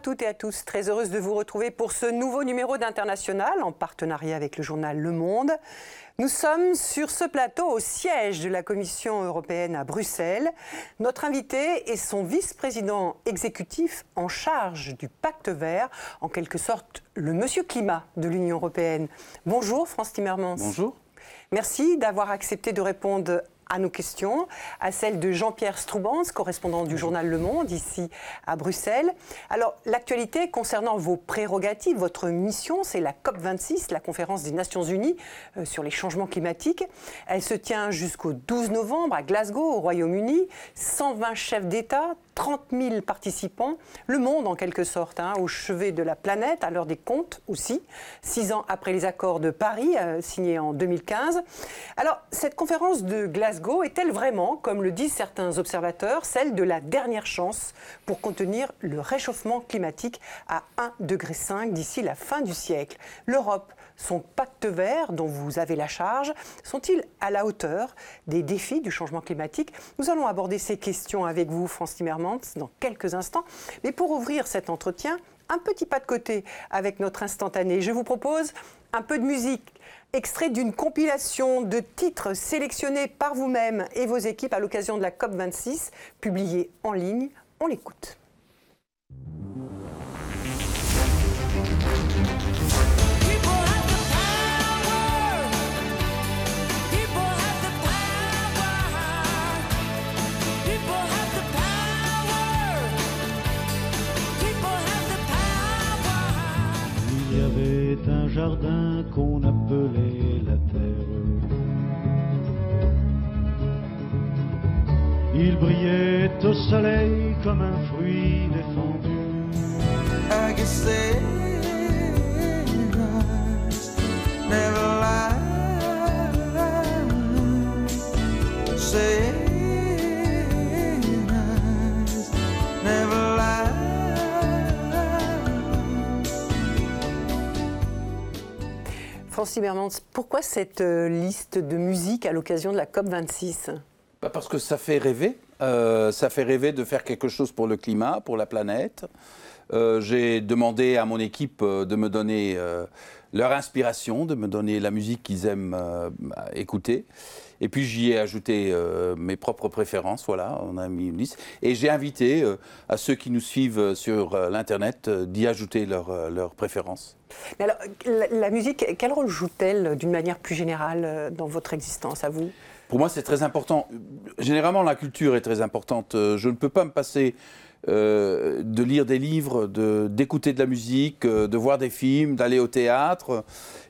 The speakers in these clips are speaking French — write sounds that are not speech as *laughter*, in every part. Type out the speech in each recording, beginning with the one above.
à toutes et à tous, très heureuse de vous retrouver pour ce nouveau numéro d'International en partenariat avec le journal Le Monde. Nous sommes sur ce plateau au siège de la Commission européenne à Bruxelles. Notre invité est son vice-président exécutif en charge du pacte vert, en quelque sorte le monsieur climat de l'Union européenne. Bonjour France Timmermans. Bonjour. Merci d'avoir accepté de répondre à nos questions, à celles de Jean-Pierre Stroubans, correspondant du journal Le Monde, ici à Bruxelles. Alors, l'actualité concernant vos prérogatives, votre mission, c'est la COP26, la conférence des Nations Unies euh, sur les changements climatiques. Elle se tient jusqu'au 12 novembre à Glasgow, au Royaume-Uni. 120 chefs d'État, 30 000 participants, le monde en quelque sorte, hein, au chevet de la planète, à l'heure des comptes aussi, six ans après les accords de Paris, euh, signés en 2015. Alors, cette conférence de Glasgow est-elle vraiment, comme le disent certains observateurs, celle de la dernière chance pour contenir le réchauffement climatique à 1,5 degré d'ici la fin du siècle? L'Europe son pacte vert dont vous avez la charge sont-ils à la hauteur des défis du changement climatique? Nous allons aborder ces questions avec vous, France Timmermans, dans quelques instants. Mais pour ouvrir cet entretien, un petit pas de côté avec notre instantané. Je vous propose un peu de musique, extrait d'une compilation de titres sélectionnés par vous-même et vos équipes à l'occasion de la COP26, publiée en ligne. On l'écoute. Jardin qu'on appelait la terre. Il brillait au soleil comme un fruit défendu. France pourquoi cette euh, liste de musique à l'occasion de la COP26 bah, Parce que ça fait rêver. Euh, ça fait rêver de faire quelque chose pour le climat, pour la planète. Euh, j'ai demandé à mon équipe de me donner leur inspiration, de me donner la musique qu'ils aiment écouter. Et puis j'y ai ajouté mes propres préférences, voilà, on a mis une liste. Et j'ai invité à ceux qui nous suivent sur l'Internet d'y ajouter leurs préférences. Mais alors, la, musique, quel rôle joue-t-elle d'une manière plus générale euh, dans votre existence, à vous? Pour moi, c'est très important. Généralement, la culture est très importante. Euh, je ne peux pas me passer euh, de lire des livres, d'écouter de, la musique, de voir des films, d'aller au théâtre.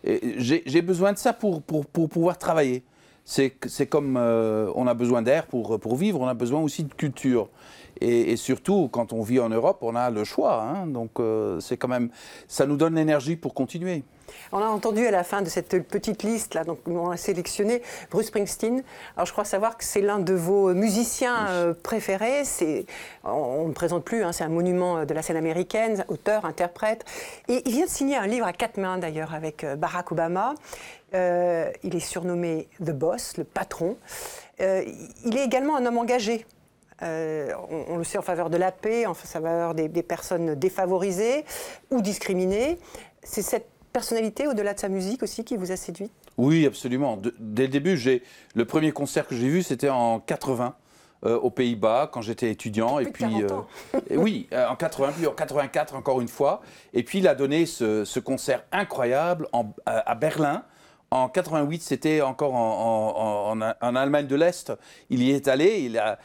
J'ai besoin de ça pour, pour, pour pouvoir travailler. C'est comme on a besoin d'air pour, pour vivre, on a besoin aussi de culture. Et, surtout, quand on vit en Europe, on a le choix. Hein. donc, euh, c'est quand même, ça nous donne l'énergie pour continuer. On a entendu à la fin de cette petite liste là, donc on a sélectionné Bruce Springsteen. Alors je crois savoir que c'est l'un de vos musiciens euh, préférés. C'est, on ne présente plus, hein, c'est un monument de la scène américaine, auteur, interprète. Et il vient de signer un livre à quatre mains d'ailleurs avec euh, Barack Obama. il est surnommé The Boss, le patron. il est également un homme engagé euh, on, le sait en faveur de la paix, en faveur des, personnes défavorisées ou discriminées. C'est cette personnalité, au-delà de sa musique aussi, qui vous a séduit Oui, absolument. dès le début, le premier concert que j'ai vu, c'était en 80. Euh, aux Pays-Bas quand j'étais étudiant et puis euh, oui en 80 puis en 84 encore une fois et puis il a donné ce, concert incroyable à, Berlin en 88, c'était encore en, en, Allemagne de l'Est. Il y est allé, il a,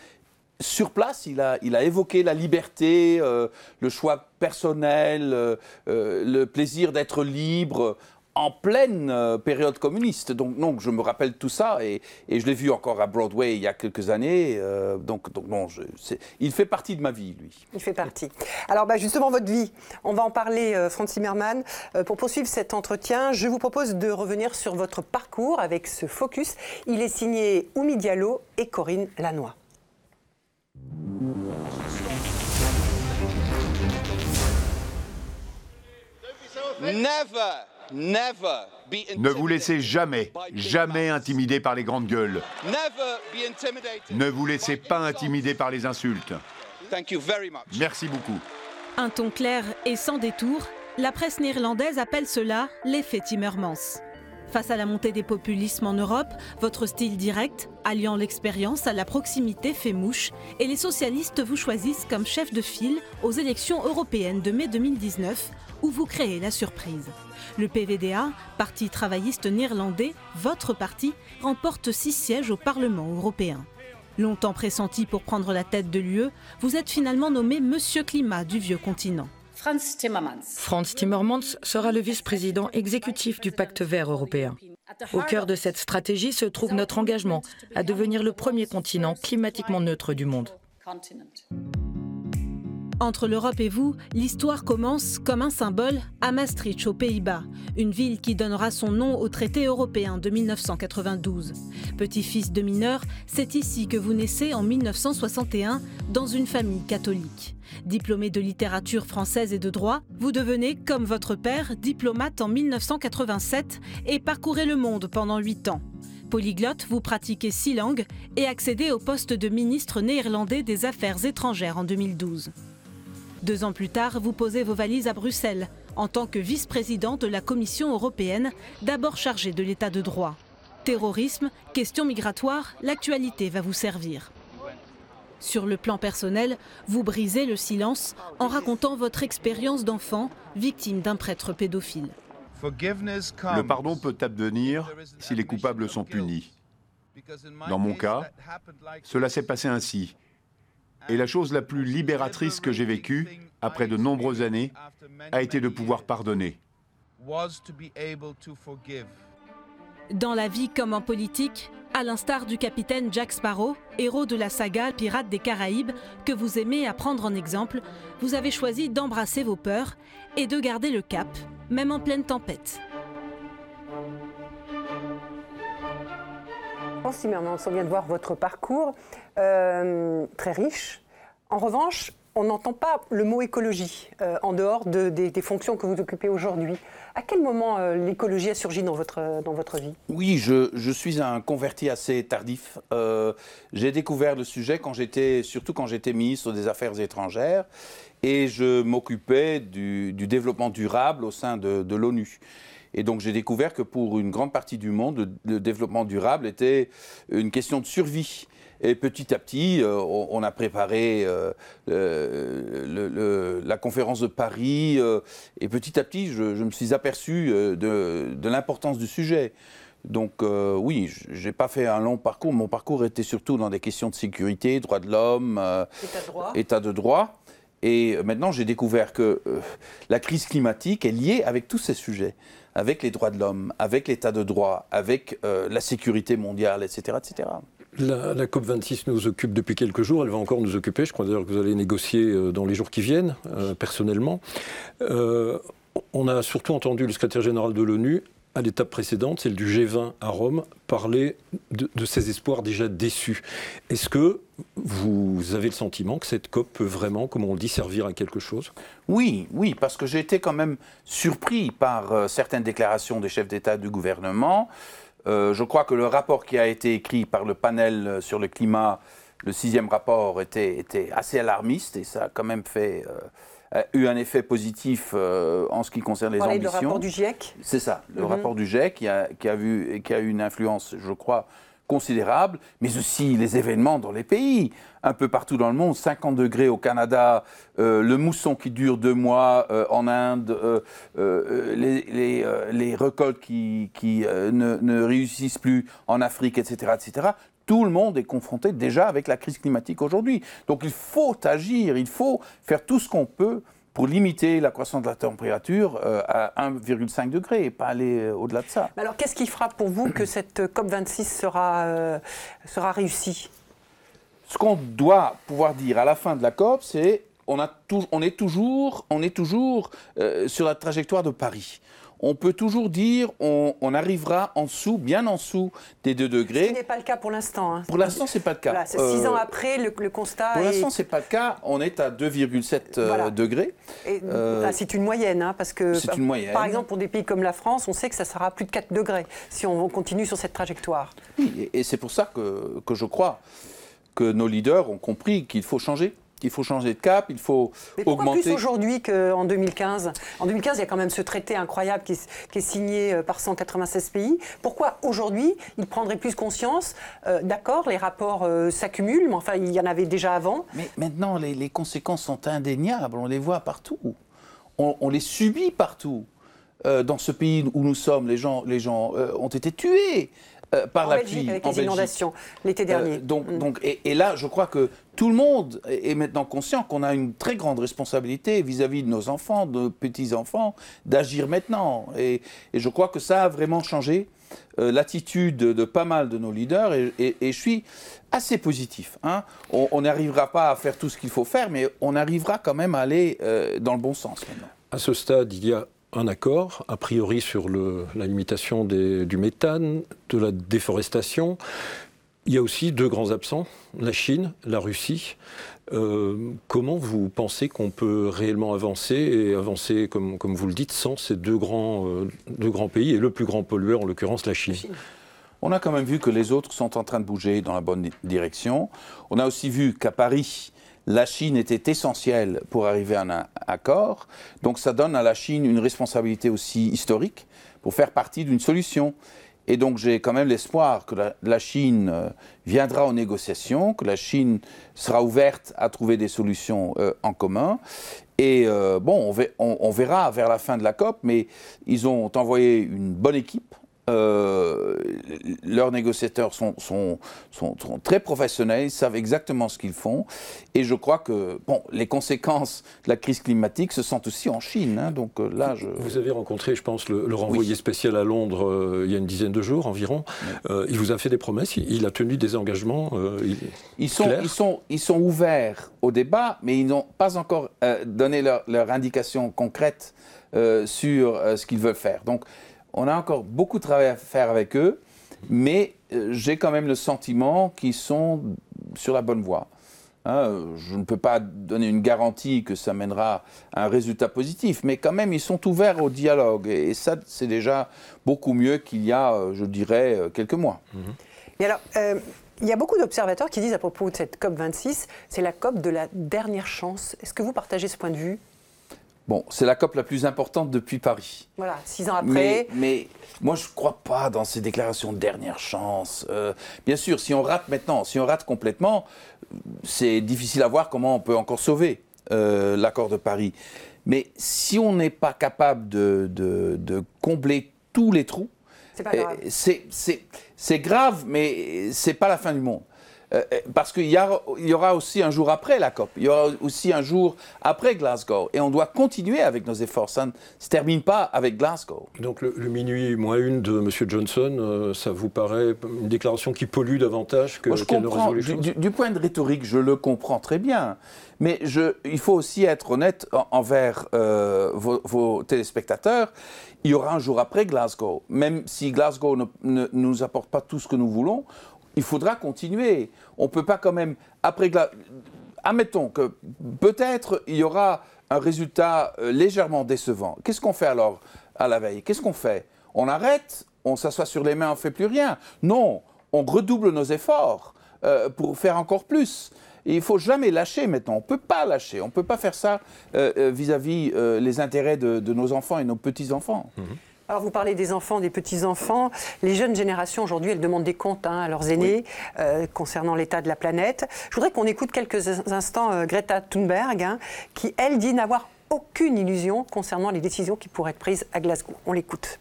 sur place, il a, évoqué la liberté, euh, le choix personnel, euh, euh, le plaisir d'être libre en pleine période communiste. Donc, je me rappelle tout ça et, je l'ai vu encore à Broadway il y a quelques années. donc, il fait partie de ma vie, lui. Il fait partie. Alors, bah, justement, votre vie, on va en parler, Franz Zimmermann. pour poursuivre cet entretien, je vous propose de revenir sur votre parcours avec ce focus. Il est signé Oumi Diallo et Corinne Lannoy. Ne vous laissez jamais, jamais intimider par les grandes gueules. Ne vous laissez pas intimider par les insultes. Merci beaucoup. Un ton clair et sans détour, la presse néerlandaise appelle cela l'effet Timmermans. Face à la montée des populismes en Europe, votre style direct, alliant l'expérience à la proximité, fait mouche et les socialistes vous choisissent comme chef de file aux élections européennes de mai 2019 où vous créez la surprise. Le PVDA, Parti travailliste néerlandais, votre parti, remporte six sièges au Parlement européen. Longtemps pressenti pour prendre la tête de l'UE, vous êtes finalement nommé Monsieur Climat du vieux continent. Franz Timmermans. sera le vice-président exécutif du pacte vert européen. Au cœur de cette stratégie se trouve notre engagement à devenir le premier continent climatiquement neutre du monde. Entre l'Europe et vous, l'histoire commence comme un symbole à Maastricht, aux Pays-Bas, une ville qui donnera son nom au traité européen de 1992. Petit-fils de mineur, c'est ici que vous naissez en 1961 dans une famille catholique. Diplômé de littérature française et de droit, vous devenez, comme votre père, diplomate en 1987 et parcourez le monde pendant huit ans. Polyglotte, vous pratiquez six langues et accédez au poste de ministre néerlandais des Affaires étrangères en 2012. Deux ans plus tard, vous posez vos valises à Bruxelles en tant que vice-président de la Commission européenne, d'abord chargé de l'état de droit. Terrorisme, questions migratoires, l'actualité va vous servir. Sur le plan personnel, vous brisez le silence en racontant votre expérience d'enfant, victime d'un prêtre pédophile. Le pardon peut advenir si les coupables sont punis. Dans mon cas, cela s'est passé ainsi. Et la chose la plus libératrice que j'ai vécue, après de nombreuses années, a été de pouvoir pardonner. Dans la vie comme en politique, à l'instar du capitaine Jack Sparrow, héros de la saga Pirates des Caraïbes, que vous aimez à prendre en exemple, vous avez choisi d'embrasser vos peurs et de garder le cap, même en pleine tempête. Timmermans, on vient de voir votre parcours, euh, très riche. En revanche, on n'entend pas le mot écologie euh, en dehors des, fonctions que vous occupez aujourd'hui. À quel moment euh, l'écologie a surgi dans votre, dans votre vie? Oui, je, suis un converti assez tardif. J'ai découvert le sujet quand j'étais, surtout quand j'étais ministre des Affaires étrangères, et je m'occupais du, développement durable au sein de l'ONU. Et donc j'ai découvert que pour une grande partie du monde, le, développement durable était une question de survie. Et petit à petit, euh, on, a préparé euh, la conférence de Paris. Euh, et petit à petit, je, me suis aperçu de, l'importance du sujet. Donc oui, je n'ai pas fait un long parcours. Mon parcours était surtout dans des questions de sécurité, droits de l'homme, état de droit. Et maintenant, j'ai découvert que la crise climatique est liée avec tous ces sujets avec les droits de l'homme, avec l'état de droit, avec euh, la sécurité mondiale, etc. etc. La, COP26 nous occupe depuis quelques jours, elle va encore nous occuper. Je crois d'ailleurs que vous allez négocier euh, dans les jours qui viennent, euh, personnellement. on a surtout entendu le secrétaire général de l'ONU à l'étape précédente, celle du G20 à Rome, parler de, de ses espoirs déjà déçus. Est-ce que vous avez le sentiment que cette COP peut vraiment, comme on le dit, servir à quelque chose? Oui, oui, parce que j'ai été quand même surpris par euh, certaines déclarations des chefs d'État du gouvernement. Euh, je crois que le rapport qui a été écrit par le panel euh, sur le climat, le sixième rapport, était, assez alarmiste et ça a quand même fait eu un effet positif euh, en ce qui concerne les ambitions. le rapport du GIEC C'est ça, le mhm. rapport du GIEC qui a, qui a, vu, qui a eu une influence, je crois, considérable, mais aussi les événements dans les pays. Un peu partout dans le monde, 50 degrés au Canada, euh, le mousson qui dure deux mois euh, en Inde, les, les, les, récoltes qui, qui ne, ne, réussissent plus en Afrique, etc., etc tout le monde est confronté déjà avec la crise climatique aujourd'hui. Donc il faut agir, il faut faire tout ce qu'on peut pour limiter la croissance de la température euh, à 1,5 degré et pas aller euh, au-delà de ça. Alors qu'est-ce qui fera pour vous que cette COP26 sera, euh, sera réussie? Ce qu'on doit pouvoir dire à la fin de la COP, c'est on, on est toujours, on est toujours sur la trajectoire de Paris on peut toujours dire on, arrivera en dessous, bien en dessous des 2 degrés. Ce n'est pas le cas pour l'instant. Hein. Pour l'instant, ce n'est pas le cas. Voilà, six euh, ans après, le, constat Pour l'instant, ce n'est pas le cas. On est à 2,7 euh, degrés. Euh, c'est une moyenne, hein, parce que c'est une moyenne. par exemple, pour des pays comme la France, on sait que ça sera plus de 4 degrés si on continue sur cette trajectoire. Oui, et, c'est pour ça que, que je crois que nos leaders ont compris qu'il faut changer qu'il faut changer de cap, il faut Mais pourquoi augmenter. plus aujourd'hui qu'en 2015 En 2015, il y a quand même ce traité incroyable qui est, qui est signé euh, par 196 pays. Pourquoi aujourd'hui, ils prendraient plus conscience? Euh, D'accord, les rapports euh, s'accumulent, mais enfin, il y en avait déjà avant. Mais maintenant, les, les conséquences sont indéniables, on les voit partout. On, on les subit partout. Euh, dans ce pays où nous sommes, les gens, les gens euh, ont été tués euh, par en la Belgique, pluie. avec en les Belgique. inondations l'été Euh, dernier. donc, Mm. donc, et, et là, je crois que tout le monde est maintenant conscient qu'on a une très grande responsabilité vis-à-vis de nos enfants, de nos petits-enfants, d'agir maintenant. Et, et je crois que ça a vraiment changé euh, l'attitude de, de pas mal de nos leaders. Et, et- et je suis assez positif. hein. On on n'arrivera pas à faire tout ce qu'il faut faire, mais on arrivera quand même à aller euh, dans le bon sens maintenant. À ce stade, il y a un accord, a priori sur la limitation du méthane, de la déforestation. Il y a aussi deux grands absents, la Chine, la Russie. Euh, comment vous pensez qu'on peut réellement avancer et avancer, comme, vous le dites, sans ces deux grands, euh, deux grands pays et le plus grand pollueur, en l'occurrence la Chine On a quand même vu que les autres sont en train de bouger dans la bonne di- direction. On a aussi vu qu'à Paris, la Chine était essentielle pour arriver à un accord. Donc ça donne à la Chine une responsabilité aussi historique pour faire partie d'une solution. Et donc j'ai quand même l'espoir que la, Chine euh, viendra aux négociations, que la Chine sera ouverte à trouver des solutions euh, en commun. Et euh, bon, on verra vers la fin de la COP, mais ils ont envoyé une bonne équipe. Euh, leurs négociateurs sont, sont, sont- sont très professionnels, ils savent exactement ce qu'ils font. Et je crois que bon, les conséquences de la crise climatique se sentent aussi en Chine. hein. donc euh, là, je... Vous avez rencontré, je pense, le, le renvoyé Oui. spécial à Londres euh, il y a une dizaine de jours environ. Euh, il vous a fait des promesses, il, il a tenu des engagements. il- Ils sont, Claire ils, sont, ils sont ouverts au débat, mais ils n'ont pas encore donné leur, leur indication concrète sur ce qu'ils veulent faire. Donc, on a encore beaucoup de travail à faire avec eux, mais euh, j'ai quand même le sentiment qu'ils sont sur la bonne voie. Hein, je ne peux pas donner une garantie que ça mènera à un résultat positif, mais quand même, ils sont ouverts au dialogue. Et, et ça, c'est déjà beaucoup mieux qu'il y a, euh, je dirais, euh, quelques mois. Et alors, euh, il y a beaucoup d'observateurs qui disent à propos de cette COP26, c'est la COP de la dernière chance. Est-ce que vous partagez ce point de vue? Bon, c'est la COP la plus importante depuis Paris. Voilà, six ans après. Mais, mais moi, je ne crois pas dans ces déclarations de dernière chance. Euh, bien sûr, si on rate maintenant, si on rate complètement, c'est difficile à voir comment on peut encore sauver euh, l'accord de Paris. Mais si on n'est pas capable de, de- de combler tous les trous, C'est grave. c'est grave, mais c'est pas la fin du monde. Euh, parce qu'il y, a- il y aura aussi un jour après la COP, il y aura aussi un jour après Glasgow, et on doit continuer avec nos efforts. Ça ne se termine pas avec Glasgow. Donc le, le minuit moins une de M. Johnson, euh, ça vous paraît une déclaration qui pollue davantage que Moi, je qu'elle ne résout les Du, du- du point de rhétorique, je le comprends très bien. Mais je, il faut aussi être honnête en- envers euh, vos, vos téléspectateurs. Il y aura un jour après Glasgow. Même si Glasgow ne, ne nous apporte pas tout ce que nous voulons, il faudra continuer. On ne peut pas quand même, après Glasgow, admettons que peut-être il y aura un résultat euh, légèrement décevant. Qu'est-ce qu'on fait alors à la veille? Qu'est-ce qu'on fait? On arrête? On s'assoit sur les mains, on ne fait plus rien? Non, on redouble nos efforts euh, pour faire encore plus. Il faut jamais lâcher maintenant. On ne peut pas lâcher. On ne peut pas faire ça euh, euh, vis-à-vis euh, les intérêts de, nos enfants et nos petits-enfants. Alors vous parlez des enfants, des petits-enfants. Les jeunes générations aujourd'hui, elles demandent des comptes hein, à leurs aînés euh, concernant l'état de la planète. Je voudrais qu'on écoute quelques in- instants euh, Greta Thunberg, hein, qui elle dit n'avoir aucune illusion concernant les décisions qui pourraient être prises à Glasgow. On l'écoute.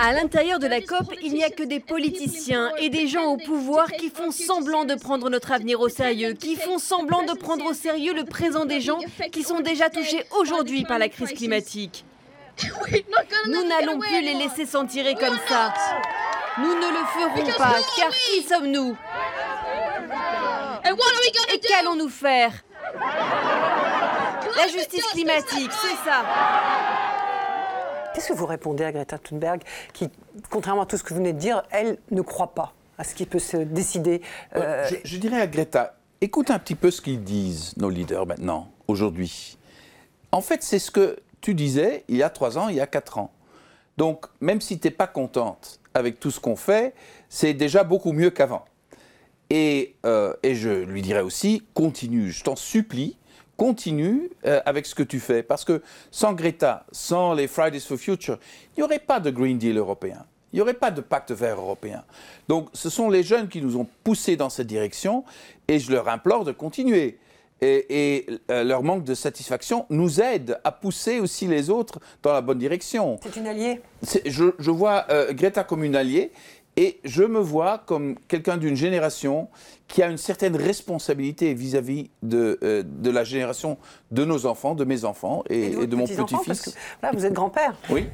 À l'intérieur de la COP, il n'y a que des politiciens et des gens au pouvoir qui font semblant de prendre notre avenir au sérieux, qui font semblant de prendre au sérieux le présent des gens qui sont déjà touchés aujourd'hui par la crise climatique. Nous n'allons plus les laisser s'en tirer comme ça. Nous ne le ferons pas, car qui sommes-nous Et qu'allons-nous faire? La justice climatique, c'est ça. Qu'est-ce que vous répondez à Greta Thunberg, qui, contrairement à tout ce que vous venez de dire, elle ne croit pas à ce qui peut se décider euh, je, je dirais à Greta, écoute un petit peu ce qu'ils disent, nos leaders maintenant, aujourd'hui. En fait, c'est ce que tu disais il y a trois ans, il y a quatre ans. Donc, même si tu n'es pas contente avec tout ce qu'on fait, c'est déjà beaucoup mieux qu'avant. Et, euh, et, je lui dirais aussi, continue, je t'en supplie, continue euh, avec ce que tu fais. Parce que sans Greta, sans les Fridays for Future, il n'y aurait pas de Green Deal européen. Il n'y aurait pas de pacte vert européen. Donc ce sont les jeunes qui nous ont poussés dans cette direction et je leur implore de continuer. Et, euh, leur manque de satisfaction nous aide à pousser aussi les autres dans la bonne direction. C'est une alliée je, je, vois euh, Greta comme une alliée et je me vois comme quelqu'un d'une génération qui a une certaine responsabilité vis-à-vis de, euh, de, la génération de nos enfants, de mes enfants et, de, mon petit-fils. Là, vous êtes grand-père. Oui.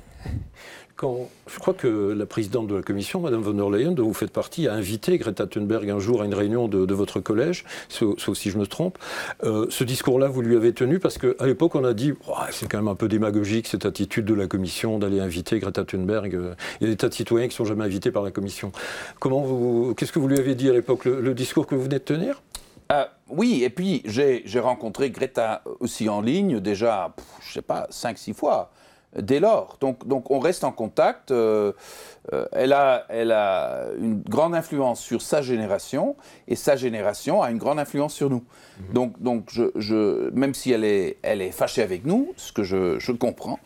Je crois que la présidente de la commission, Madame von der Leyen, dont vous faites partie, a invité Greta Thunberg un jour à une réunion de, votre collège, sauf, si je me trompe. Euh, ce discours-là, vous lui avez tenu parce qu'à l'époque, on a dit c'est quand même un peu démagogique cette attitude de la commission d'aller inviter Greta Thunberg. Il y a des tas de citoyens qui sont jamais invités par la commission. Comment vous, qu'est-ce que vous lui avez dit à l'époque le, discours que vous venez de tenir? Euh, oui, et puis j'ai rencontré Greta aussi en ligne déjà, je ne sais pas, 5-6 fois dès lors. Donc, donc on reste en contact. Euh, euh, elle, a, elle a une grande influence sur sa génération et sa génération a une grande influence sur nous. Mhm. Donc, donc je, je, même si elle est, elle est fâchée avec nous, ce que je, je comprends,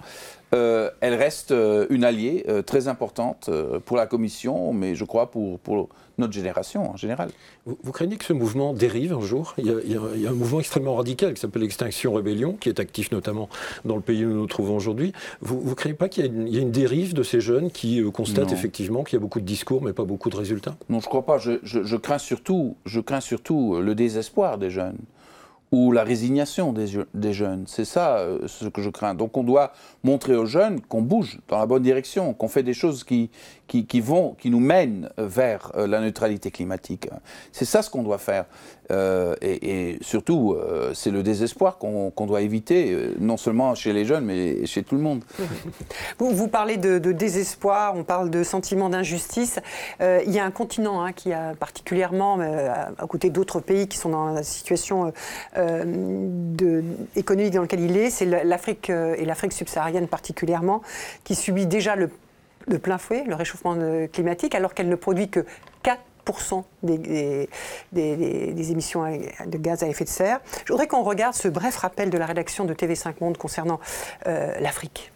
euh, elle reste une alliée très importante pour la Commission, mais je crois pour, pour notre génération en général. Vous, craignez que ce mouvement dérive un jour? Il y, a, un mouvement extrêmement radical qui s'appelle Extinction Rébellion, qui est actif notamment dans le pays où nous nous trouvons aujourd'hui. Vous ne craignez pas qu'il y, ait une dérive de ces jeunes qui euh, constatent effectivement qu'il y a beaucoup de discours mais pas beaucoup de résultats? Non, je ne crois pas. Je, je, crains surtout, je crains surtout le désespoir des jeunes ou la résignation des, jeunes. C'est ça euh, ce que je crains. Donc on doit montrer aux jeunes qu'on bouge dans la bonne direction, qu'on fait des choses qui, qui, vont, qui nous mènent vers euh, la neutralité climatique. C'est ça ce qu'on doit faire. Euh, et, surtout, euh, c'est le désespoir qu'on doit éviter, non seulement chez les jeunes, mais chez tout le monde. *laughs* Vous, parlez de, désespoir, on parle de sentiment d'injustice. il y a un continent hein, qui a particulièrement, à côté d'autres pays qui sont dans la situation économique dans laquelle il est, c'est l'Afrique et l'Afrique subsaharienne particulièrement, qui subit déjà le plein fouet le réchauffement climatique, alors qu'elle ne produit que 4% des, des, émissions de gaz à effet de serre. Je voudrais qu'on regarde ce bref rappel de la rédaction de TV5 Monde concernant euh, l'Afrique.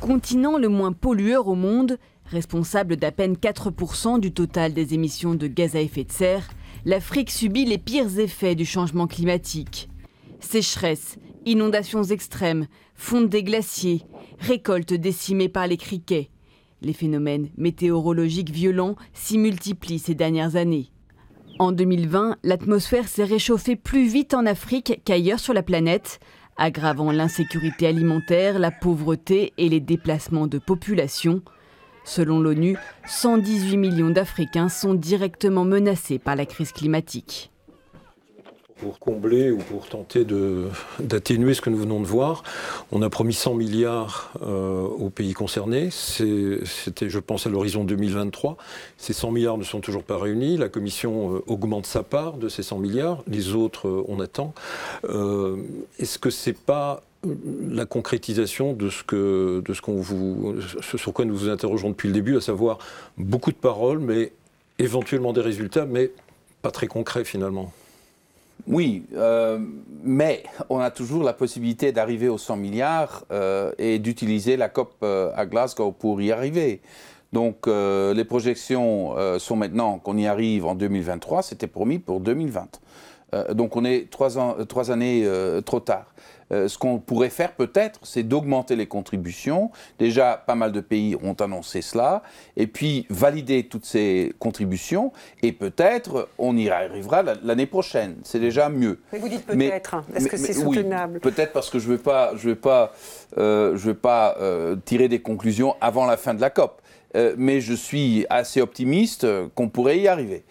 Continent le moins pollueur au monde, responsable d'à peine 4% du total des émissions de gaz à effet de serre, l'Afrique subit les pires effets du changement climatique. Sécheresse, Inondations extrêmes, fonte des glaciers, récoltes décimées par les criquets. Les phénomènes météorologiques violents s'y multiplient ces dernières années. En 2020, l'atmosphère s'est réchauffée plus vite en Afrique qu'ailleurs sur la planète, aggravant l'insécurité alimentaire, la pauvreté et les déplacements de population. Selon l'ONU, 118 millions d'Africains sont directement menacés par la crise climatique pour combler ou pour tenter d'atténuer ce que nous venons de voir. On a promis 100 milliards euh, aux pays concernés. C'était, je pense, à l'horizon 2023. Ces 100 milliards ne sont toujours pas réunis. La Commission euh, augmente sa part de ces 100 milliards. Les autres, euh, on attend. Est-ce que c'est pas la concrétisation de ce ce ce sur quoi nous vous interrogeons depuis le début, à savoir beaucoup de paroles, mais éventuellement des résultats, mais pas très concrets finalement? Oui, euh, mais on a toujours la possibilité d'arriver aux 100 milliards euh, et d'utiliser la COP euh, à Glasgow pour y arriver. Donc les projections sont maintenant qu'on y arrive en 2023, c'était promis pour 2020. donc on est trois, années trop tard. Euh, ce qu'on pourrait faire peut-être, c'est d'augmenter les contributions. Déjà, pas mal de pays ont annoncé cela. Et puis, valider toutes ces contributions. Et peut-être, on y arrivera l'année prochaine. C'est déjà mieux. Mais vous dites peut-être. Hein. Est-ce que c'est soutenable Peut-être parce que je ne vais pas, je vais pas, euh, je vais pas euh, tirer des conclusions avant la fin de la COP. mais je suis assez optimiste qu'on pourrait y arriver.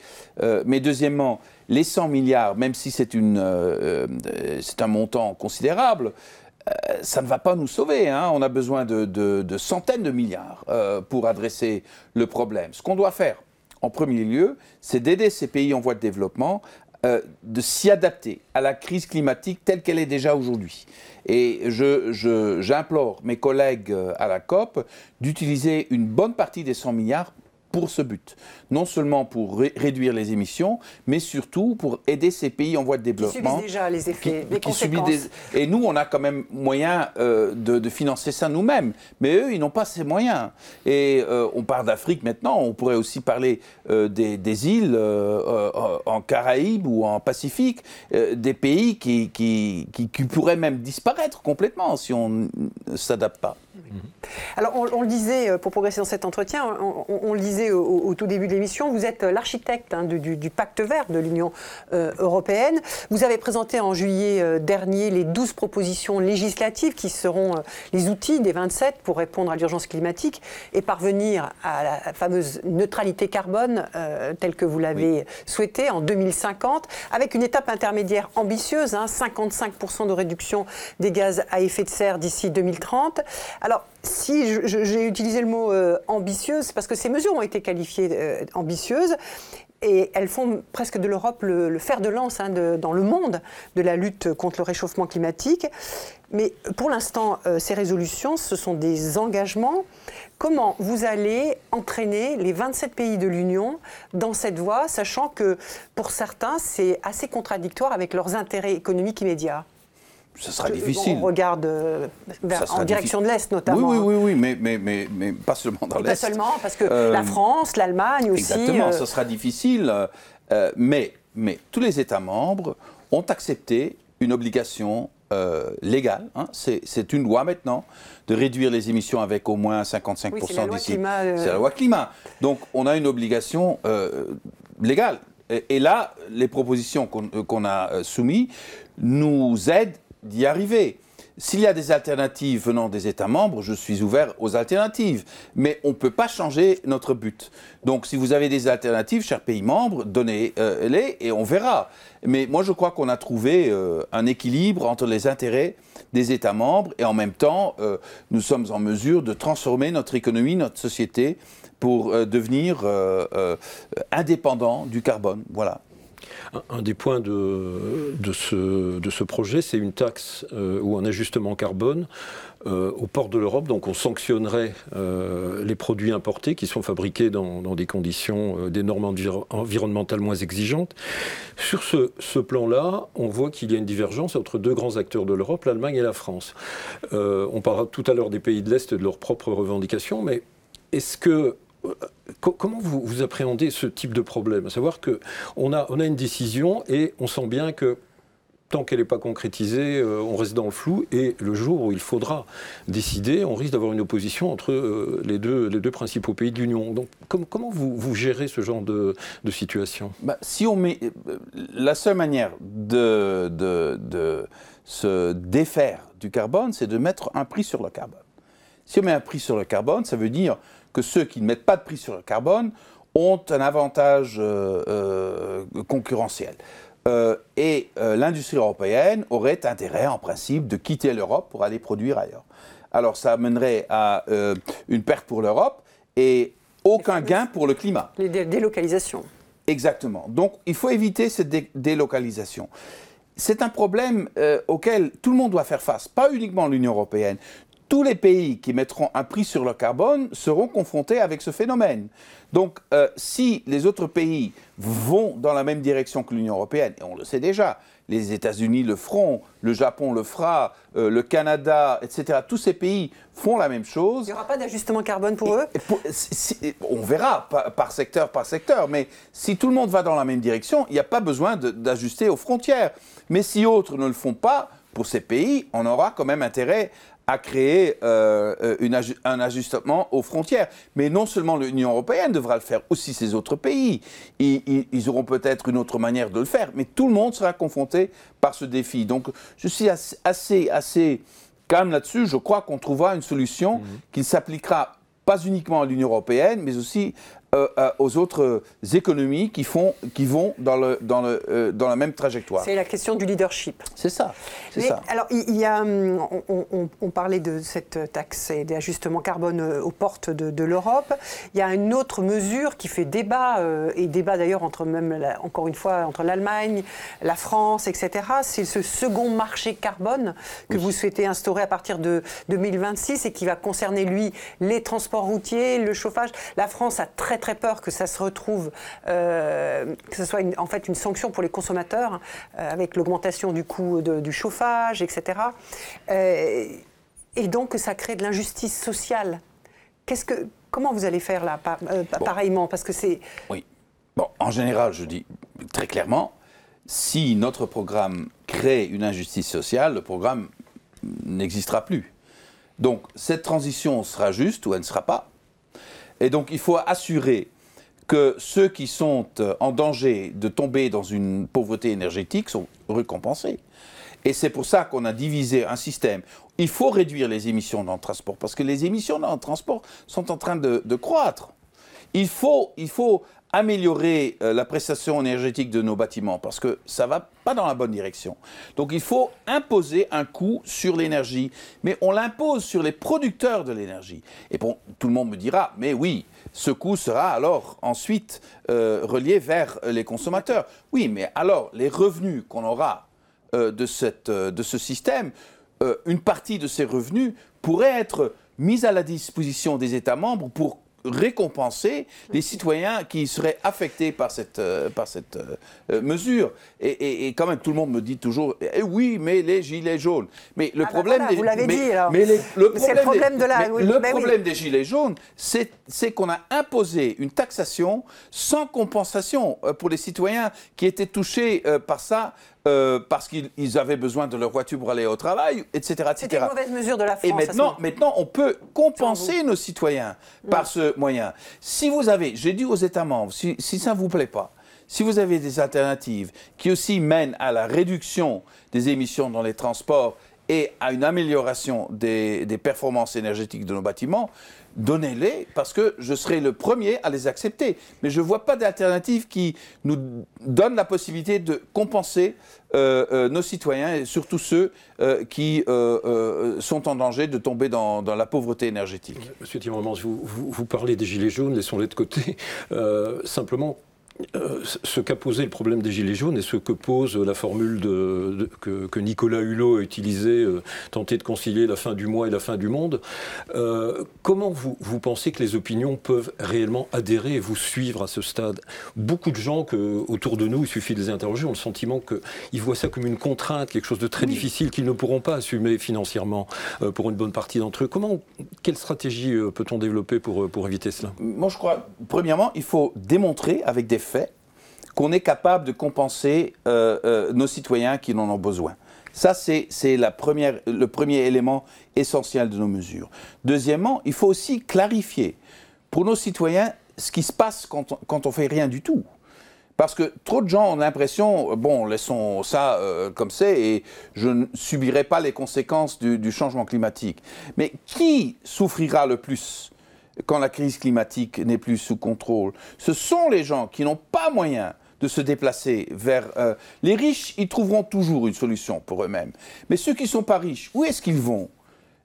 mais deuxièmement, les 100 milliards, même si c'est euh, euh, un montant considérable, euh, ça ne va pas nous sauver. Hein. On a besoin de, centaines de milliards pour adresser le problème. Ce qu'on doit faire, en premier lieu, c'est d'aider ces pays en voie de développement de s'y adapter à la crise climatique telle qu'elle est déjà aujourd'hui. Et j'implore je, mes collègues à la COP d'utiliser une bonne partie des 100 milliards pour ce but. Non seulement pour réduire les émissions, mais surtout pour aider ces pays en voie de développement. Qui déjà les effets, les conséquences. Et nous, on a quand même moyen euh, de, financer ça nous-mêmes. Mais eux, ils n'ont pas ces moyens. Et euh, on parle d'Afrique maintenant, on pourrait aussi parler euh, des, îles en Caraïbes ou en Pacifique, des pays qui, qui, qui pourraient même disparaître complètement si on ne s'adapte pas. Alors, on, le disait, euh, pour progresser dans cet entretien, on, le disait au, tout début de l'émission, vous êtes l'architecte hein, du, pacte vert de l'Union euh, européenne. Vous avez présenté en juillet euh, dernier les 12 propositions législatives qui seront les outils des 27 pour répondre à l'urgence climatique et parvenir à la fameuse neutralité carbone telle que vous l'avez souhaité en 2050, avec une étape intermédiaire ambitieuse, 55% hein, de réduction des gaz à effet de serre d'ici 2030. Alors, si j'ai utilisé le mot euh, ambitieuse, c'est parce que ces mesures ont été qualifiées euh, ambitieuses et elles font presque de l'Europe le, fer de lance hein, dans le monde de la lutte contre le réchauffement climatique. Mais pour l'instant, euh, ces résolutions, ce sont des engagements. Comment vous allez entraîner les 27 pays de l'Union dans cette voie, sachant que pour certains, c'est assez contradictoire avec leurs intérêts économiques immédiats? Ce sera difficile. On regarde euh, en direction de l'Est notamment. Oui, oui, oui, mais, mais, mais, mais, pas seulement dans l'Est. Pas seulement, parce que euh, la France, l'Allemagne aussi. Exactement, euh, ce sera difficile. mais, mais tous les États membres ont accepté une obligation légale, hein. c'est une loi maintenant, de réduire les émissions avec au moins 55% d'ici. C'est la loi climat. Donc on a une obligation légale. Et, là, les propositions qu'on a soumises nous aident d'y arriver. S'il y a des alternatives venant des États membres, je suis ouvert aux alternatives. Mais on ne peut pas changer notre but. Donc si vous avez des alternatives, chers pays membres, donnez-les et on verra. Mais moi, je crois qu'on a trouvé euh, un équilibre entre les intérêts des États membres et en même temps, euh, nous sommes en mesure de transformer notre économie, notre société pour euh, devenir indépendant du carbone. Voilà. Un des points de, ce, projet, c'est une taxe euh, ou un ajustement carbone euh, au de l'Europe. Donc on sanctionnerait euh, les produits importés qui sont fabriqués dans, des conditions, des normes environnementales moins exigeantes. Sur ce, ce plan-là, on voit qu'il y a une divergence entre deux grands acteurs de l'Europe, l'Allemagne et la France. on parlera tout à l'heure des pays de l'Est et de leurs propres revendications, mais est-ce que Comment vous, appréhendez ce type de problème? À savoir qu'on a, on a une décision et on sent bien que tant qu'elle n'est pas concrétisée, euh, on reste dans le flou. Et le jour où il faudra décider, on risque d'avoir une opposition entre euh, les, deux, les deux principaux pays de l'Union. Donc comment vous, vous, gérez ce genre de, de situation? Bah, Si on met euh, la seule manière de, de, de se défaire du carbone, c'est de mettre un prix sur le carbone. Si on met un prix sur le carbone, ça veut dire que ceux qui ne mettent pas de prix sur le carbone ont un avantage euh, euh, concurrentiel. Euh, et l'industrie européenne aurait intérêt, en principe, de quitter l'Europe pour aller produire ailleurs. Alors ça amènerait à une perte pour l'Europe et aucun gain pour le climat. Les délocalisations. Exactement. Donc il faut éviter cette délocalisation. C'est un problème auquel tout le monde doit faire face, pas uniquement l'Union européenne tous les pays qui mettront un prix sur le carbone seront confrontés avec ce phénomène. Donc, euh, si les autres pays vont dans la même direction que l'Union européenne, et on le sait déjà, les États-Unis le feront, le Japon le fera, euh, le Canada, etc., tous ces pays font la même chose. Il n'y aura pas d'ajustement carbone pour eux? On verra par, secteur par secteur, mais si tout le monde va dans la même direction, il n'y a pas besoin d'ajuster aux frontières. Mais si autres ne le font pas, pour ces pays, on aura quand même intérêt à créer euh, euh, un ajustement aux frontières. Mais non seulement l'Union européenne devra le faire, aussi ces autres pays. Ils, ils, auront peut-être une autre manière de le faire, mais tout le monde sera confronté par ce défi. Donc je suis assez, assez, calme là-dessus. Je crois qu'on trouvera une solution mhm. qui s'appliquera pas uniquement à l'Union européenne, mais aussi euh, euh, aux autres économies qui, font, qui vont dans, le, dans, le, euh, dans la même trajectoire. C'est la question du leadership. C'est ça. ça. Alors, il y a, hum, on, parlait de cette taxe et d'ajustement carbone aux portes de, l'Europe. Il y a une autre mesure qui fait débat, et débat d'ailleurs entre même, encore une fois, entre l'Allemagne, la France, etc. C'est ce second marché carbone que vous souhaitez instaurer à partir de 2026 et qui va concerner, lui, les transports routiers, le chauffage. La France a très très peur que ça se retrouve, euh, que ce soit en fait une sanction pour les consommateurs, euh, avec l'augmentation du coût du chauffage, etc. Euh, et donc que ça crée de l'injustice sociale. Qu'est-ce que, comment vous allez faire là, pareillement? Parce que c'est. Oui. Bon, en général, je dis très clairement, si notre programme crée une injustice sociale, le programme n'existera plus. Donc cette transition sera juste ou elle ne sera pas. Et donc il faut assurer que ceux qui sont euh, en danger de tomber dans une pauvreté énergétique sont récompensés. Et c'est pour ça qu'on a divisé un système. Il faut réduire les émissions dans le transport, parce que les émissions dans le transport sont en train de, croître. Il faut, il faut améliorer euh, la prestation énergétique de nos bâtiments parce que ça va pas dans la bonne direction. Donc il faut imposer un coût sur l'énergie, mais on l'impose sur les producteurs de l'énergie. Et bon, tout le monde me dira, mais oui, ce coût sera alors ensuite euh, relié vers les consommateurs. Oui, mais alors les revenus qu'on aura euh, de, cette, de ce système, une partie de ces revenus pourrait être mise à la disposition des États membres pour récompenser les citoyens qui seraient affectés par cette, euh, par cette euh, euh, mesure. Et, quand même, tout le monde me dit toujours eh oui, mais les gilets jaunes. Mais le ah ben problème des, vous l'avez dit, alors. Mais le problème, de la. le problème des gilets jaunes, c'est qu'on a imposé une taxation sans compensation pour les citoyens qui étaient touchés par ça euh, parce qu'ils avaient besoin de leur voiture pour aller au travail, etc. C'était une mauvaise mesure de la France. Et maintenant, maintenant on peut compenser nos citoyens par ce moyen. Si vous avez, j'ai dit aux États membres, si, ça ne vous plaît pas, si vous avez des alternatives qui aussi mènent à la réduction des émissions dans les transports et à une amélioration des, des performances énergétiques de nos bâtiments, donnez-les parce que je serai le premier à les accepter. Mais je ne vois pas d'alternative qui nous donne la possibilité de compenser euh, euh, nos citoyens et surtout ceux euh, qui sont en danger de tomber dans, la pauvreté énergétique. Monsieur Timmermans, vous, vous, parlez des gilets jaunes, laissons-les de côté. simplement, euh, ce qu'a posé le problème des Gilets jaunes et ce que pose la formule de, que, Nicolas Hulot a utilisée, euh, tenter de concilier la fin du mois et la fin du monde, euh, comment vous, vous, pensez que les opinions peuvent réellement adhérer et vous suivre à ce stade? Beaucoup de gens que, autour de nous, il suffit de les interroger, ont le sentiment qu'ils voient ça comme une contrainte, quelque chose de très difficile qu'ils ne pourront pas assumer financièrement pour une bonne partie d'entre eux. Comment, quelle stratégie peut-on développer pour, pour éviter cela? Moi, je crois, premièrement, il faut démontrer avec des faits qu'on est capable de compenser euh, euh, nos citoyens qui en ont besoin. Ça, c'est le premier élément essentiel de nos mesures. Deuxièmement, il faut aussi clarifier pour nos citoyens ce qui se passe quand on, ne fait rien du tout. Parce que trop de gens ont l'impression, bon, laissons ça euh, comme c'est et je ne subirai pas les conséquences du, changement climatique. Mais qui souffrira le plus? Quand la crise climatique n'est plus sous contrôle. Ce sont les gens qui n'ont pas moyen de se déplacer vers... Euh, les riches, ils trouveront toujours une solution pour eux-mêmes. Mais ceux qui ne sont pas riches, où est-ce qu'ils vont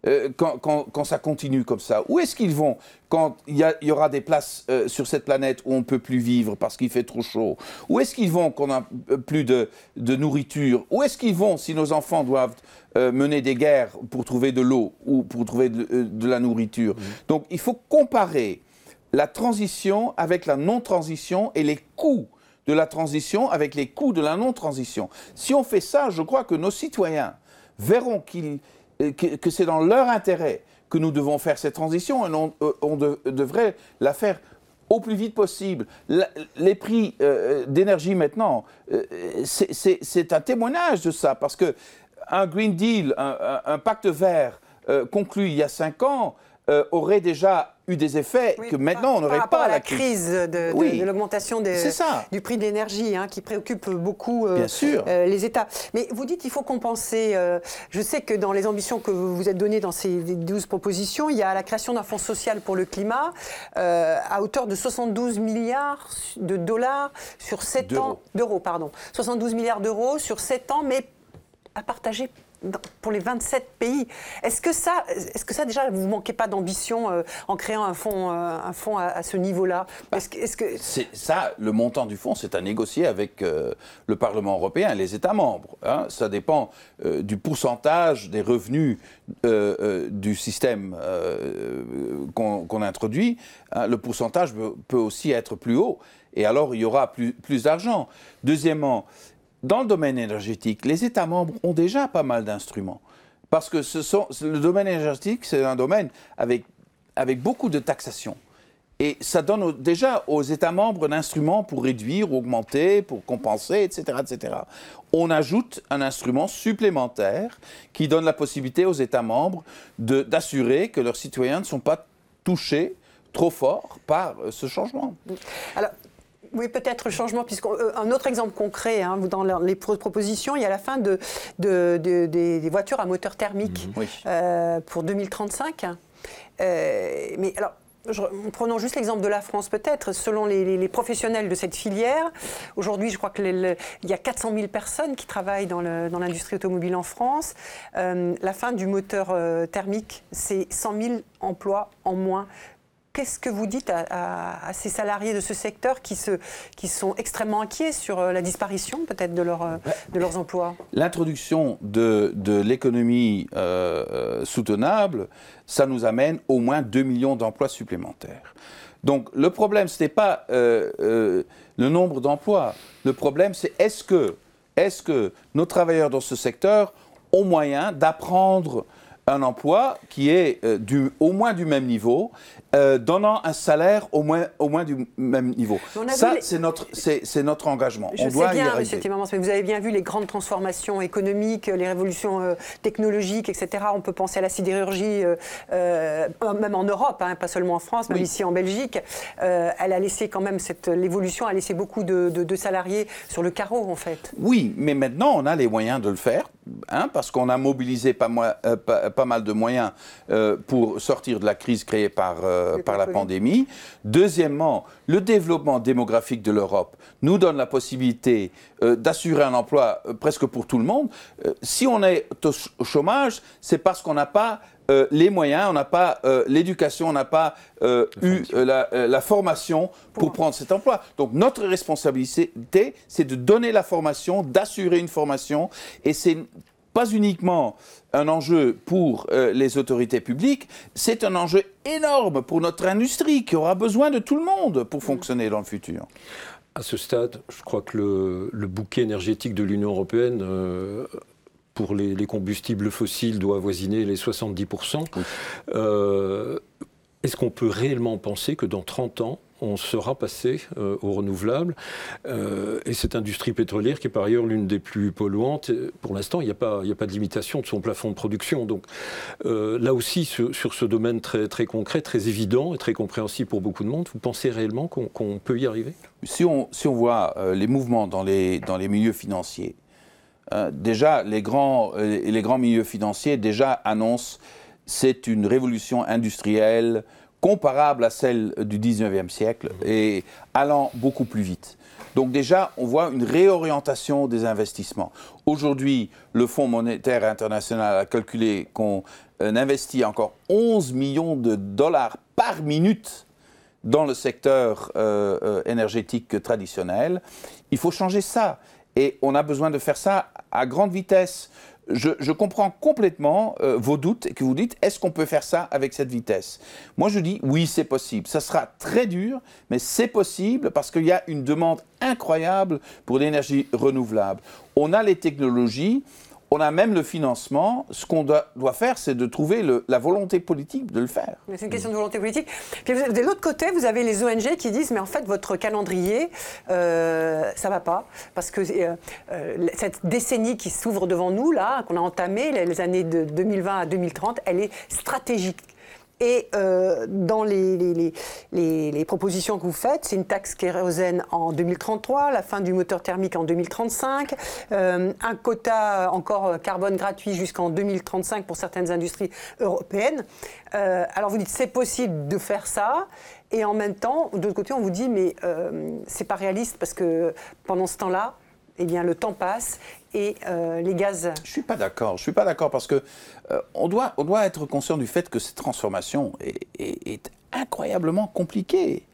euh, quand, ça continue comme ça? Où est-ce qu'ils vont quand il y, aura des places euh, sur cette planète où on ne peut plus vivre parce qu'il fait trop chaud? Où est-ce qu'ils vont quand on n'a plus de, nourriture? Où est-ce qu'ils vont si nos enfants doivent mener des guerres pour trouver de l'eau ou pour trouver de, la nourriture mmh. Donc il faut comparer la transition avec la non-transition et les coûts de la transition avec les coûts de la non-transition. Si on fait ça, je crois que nos citoyens verront euh, que, c'est dans leur intérêt que nous devons faire cette transition et on, euh, devrait la faire au plus vite possible. les prix euh, d'énergie maintenant, c'est un témoignage de ça, parce que un Green Deal, un, pacte vert conclu il y a cinq ans, aurait déjà eu des effets que maintenant on n'aurait pas à la crise, de, oui. l'augmentation du prix de l'énergie hein, qui préoccupe beaucoup euh, euh, les États. Mais vous dites qu'il faut compenser. Euh, je sais que dans les ambitions que vous vous êtes données dans ces 12 propositions, il y a la création d'un fonds social pour le climat à hauteur de 72 milliards de dollars sur 7 ans. D'euros, pardon. 72 milliards d'euros sur 7 ans, mais à partager pour les 27 pays. Est-ce que ça, est-ce que ça déjà, vous ne manquez pas d'ambition euh, en créant un fonds, euh, un fonds à, ce niveau-là? Bah, est-ce, que, C'est ça, le montant du fonds, c'est à négocier avec euh, le Parlement européen et les États membres. Hein. Ça dépend du pourcentage des revenus du système qu'on, introduit. Hein. Le pourcentage peut, aussi être plus haut. Et alors, il y aura plus, plus d'argent. Deuxièmement, dans le domaine énergétique, les États membres ont déjà pas mal d'instruments. Parce que ce sont, le domaine énergétique, c'est un domaine avec, avec beaucoup de taxation. Et ça donne déjà aux États membres un instrument pour réduire, augmenter, pour compenser, etc., etc. On ajoute un instrument supplémentaire qui donne la possibilité aux États membres d'assurer que leurs citoyens ne sont pas touchés trop fort par ce changement. Alors, oui, peut-être changement, puisqu'un euh, autre exemple concret, hein, dans les propositions, il y a la fin de, des voitures à moteur thermique mhm. euh, pour 2035. Euh, mais alors, prenons juste l'exemple de la France peut-être, selon les, professionnels de cette filière, aujourd'hui je crois qu'il y a 400 000 personnes qui travaillent dans l'industrie automobile en France. la fin du moteur thermique, c'est 100 000 emplois en moins Qu'est-ce que vous dites à, ces salariés de ce secteur qui, se, qui sont extrêmement inquiets sur euh, la disparition peut-être de, leur, euh, de leurs emplois? L'introduction de, de l'économie euh, soutenable, ça nous amène au moins 2 millions d'emplois supplémentaires. Donc le problème, ce n'est pas le nombre d'emplois. Le problème, c'est est-ce que, est que nos travailleurs dans ce secteur ont moyen d'apprendre un emploi qui est euh, du, au moins du même niveau, euh, donnant un salaire au moins, au moins du même niveau. Ça, c'est notre, c'est, notre engagement. Je On sais doit bien, y M. Timmermans, mais vous avez bien vu les grandes transformations économiques, les révolutions euh, technologiques, etc. On peut penser à la sidérurgie, même en Europe, hein, pas seulement en France, même ici en Belgique. elle a laissé quand même, cette, l'évolution a laissé beaucoup de, de, salariés sur le carreau, en fait. Oui, mais maintenant, on a les moyens de le faire, hein, parce qu'on a mobilisé pas, moi, pas pas mal de moyens euh, pour sortir de la crise créée par, euh, par la pandémie. Deuxièmement, le développement démographique de l'Europe nous donne la possibilité euh, d'assurer un emploi presque pour tout le monde. si on est au chômage, c'est parce qu'on n'a pas les moyens, on n'a pas l'éducation, on n'a pas eu la, la, formation pour prendre cet emploi. Donc notre responsabilité, c'est de donner la formation, d'assurer une formation, et c'est pas uniquement un enjeu pour euh, les autorités publiques, c'est un enjeu énorme pour notre industrie qui aura besoin de tout le monde pour fonctionner dans le futur. À ce stade, je crois que le, bouquet énergétique de l'Union européenne euh, pour les, combustibles fossiles doit avoisiner les 70%. Euh, est-ce qu'on peut réellement penser que dans 30 ans, on sera passé euh, au renouvelable. Euh, et cette industrie pétrolière, qui est par ailleurs l'une des plus polluantes, pour l'instant, il n'y a, pas, a pas de limitation de son plafond de production. Donc euh, là aussi, sur, ce domaine très, très concret, très évident et très compréhensible pour beaucoup de monde, vous pensez réellement qu'on peut y arriver? Si on, si on voit les mouvements dans les, dans les milieux financiers, déjà, les grands, les grands milieux financiers déjà annoncent c'est une révolution industrielle comparable à celle du 19e siècle et allant beaucoup plus vite. Donc déjà, on voit une réorientation des investissements. Aujourd'hui, le Fonds monétaire international a calculé qu'on euh, investit encore 11 millions de dollars par minute dans le secteur euh, euh, énergétique traditionnel. Il faut changer ça. Et on a besoin de faire ça à grande vitesse je, comprends complètement euh, vos doutes et que vous dites est-ce qu'on peut faire ça avec cette vitesse? Moi je dis oui c'est possible. Ça sera très dur, mais c'est possible parce qu'il y a une demande incroyable pour l'énergie renouvelable. On a les technologies, on a même le financement. Ce qu'on doit, faire, c'est de trouver la volonté politique de le faire. C'est une question de volonté politique. De l'autre côté, vous avez les ONG qui disent mais en fait votre calendrier, euh, ça va pas parce que euh, euh, cette décennie qui s'ouvre devant nous là, qu'on a entamée, les années de 2020 à 2030, elle est stratégique Et euh, dans les, les, les, propositions que vous faites, c'est une taxe kérosène en 2033, la fin du moteur thermique en 2035, euh, un quota encore carbone gratuit jusqu'en 2035 pour certaines industries européennes. Euh, alors vous dites c'est possible de faire ça, et en même temps, de l'autre côté, on vous dit mais c'est pas réaliste parce que pendant ce temps-là, eh bien, le temps passe et euh, les gaz. Je suis pas d'accord. Je suis pas d'accord parce que euh, on doit on doit être conscient du fait que cette transformation est, incroyablement compliquée.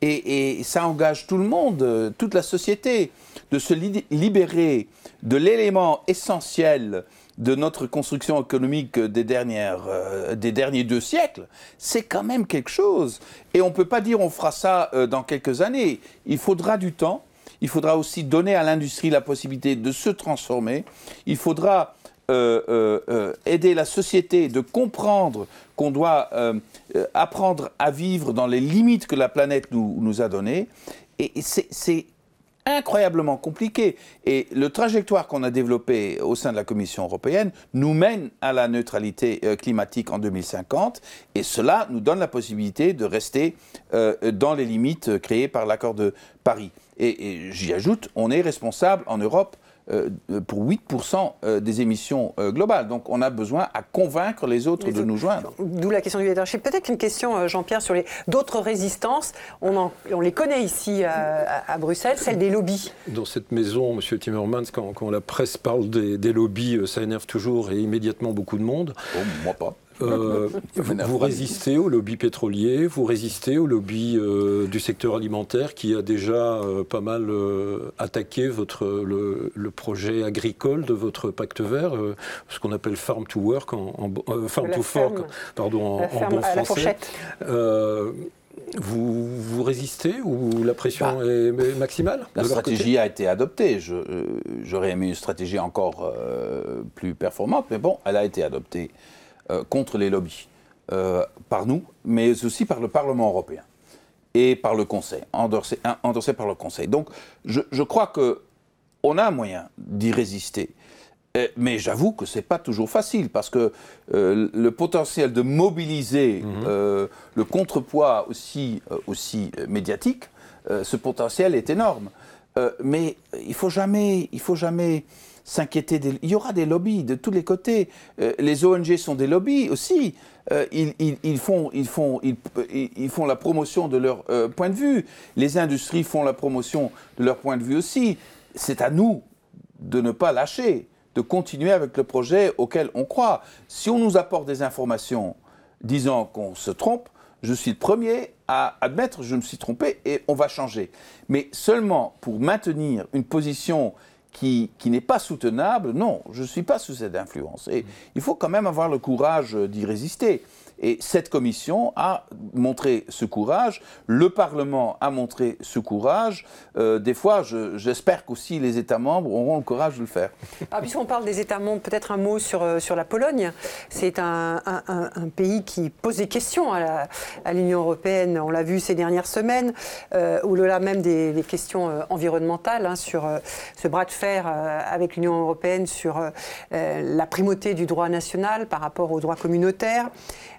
Et, ça engage tout le monde, toute la société, de se libérer de l'élément essentiel de notre construction économique des, dernières, euh, des derniers deux siècles, c'est quand même quelque chose. Et on ne peut pas dire on fera ça dans quelques années. Il faudra du temps il faudra aussi donner à l'industrie la possibilité de se transformer. Il faudra euh, euh, euh, aider la société de comprendre qu'on doit apprendre à vivre dans les limites que la planète nous, nous a données. Et c'est incroyablement compliqué. Et le trajectoire qu'on a développé au sein de la Commission européenne nous mène à la neutralité climatique en 2050. Et cela nous donne la possibilité de rester dans les limites créées par l'accord de Paris. Et, j'y ajoute, on est responsable en Europe euh, pour 8% euh, des émissions euh, globales. Donc on a besoin à convaincre les autres de nous joindre. D'où la question du leadership. Peut-être une question, Jean-Pierre, sur d'autres résistances. On, on, les connaît ici à, Bruxelles, celle des lobbies. Dans cette maison, M. Timmermans, quand, quand la presse parle des, des lobbies, ça énerve toujours et immédiatement beaucoup de monde. Oh, moi pas. Euh, *laughs* vous, résistez au lobby pétrolier, vous résistez au lobby euh, du secteur alimentaire qui a déjà euh, pas mal attaqué votre, le, projet agricole de votre pacte vert, ce qu'on appelle farm to work, en, farm to fork, pardon, en, bon français. Vous, vous, résistez ou la pression bah, est maximale La stratégie a été adoptée. J'aurais aimé une stratégie encore plus performante, mais bon, elle a été adoptée. Euh, contre les lobbies, euh, par nous, mais aussi par le Parlement européen et par le Conseil, endorsé, endorsé par le Conseil. Donc je, je crois qu'on a un moyen d'y résister. Mais j'avoue que ce n'est pas toujours facile parce que euh, le potentiel de mobiliser mhm. le contrepoids aussi, aussi médiatique, ce potentiel est énorme. mais il faut jamais, il faut jamais s'inquiéter Il y aura des lobbies de tous les côtés. Euh, les ONG sont des lobbies aussi. Euh, ils, font, ils, font, ils, font la promotion de leur euh, point de vue. Les industries font la promotion de leur point de vue aussi. C'est à nous de ne pas lâcher, de continuer avec le projet auquel on croit. Si on nous apporte des informations disant qu'on se trompe, je suis le premier à admettre que je me suis trompé et on va changer. Mais seulement pour maintenir une position qui, n'est pas soutenable, non, je ne suis pas sous cette influence. Et il faut quand même avoir le courage d'y résister. Et cette commission a montré ce courage, le Parlement a montré ce courage. Euh, des fois, j'espère qu'aussi les États membres auront le courage de le faire. Ah, puisqu'on parle des États membres, peut-être un mot sur, euh, sur la Pologne. C'est un, pays qui pose des questions à l'Union européenne. On l'a vu ces dernières semaines, euh, au-delà même des, questions euh, environnementales, hein, sur ce bras de fer avec l'Union européenne sur la primauté du droit national par rapport au droit communautaire.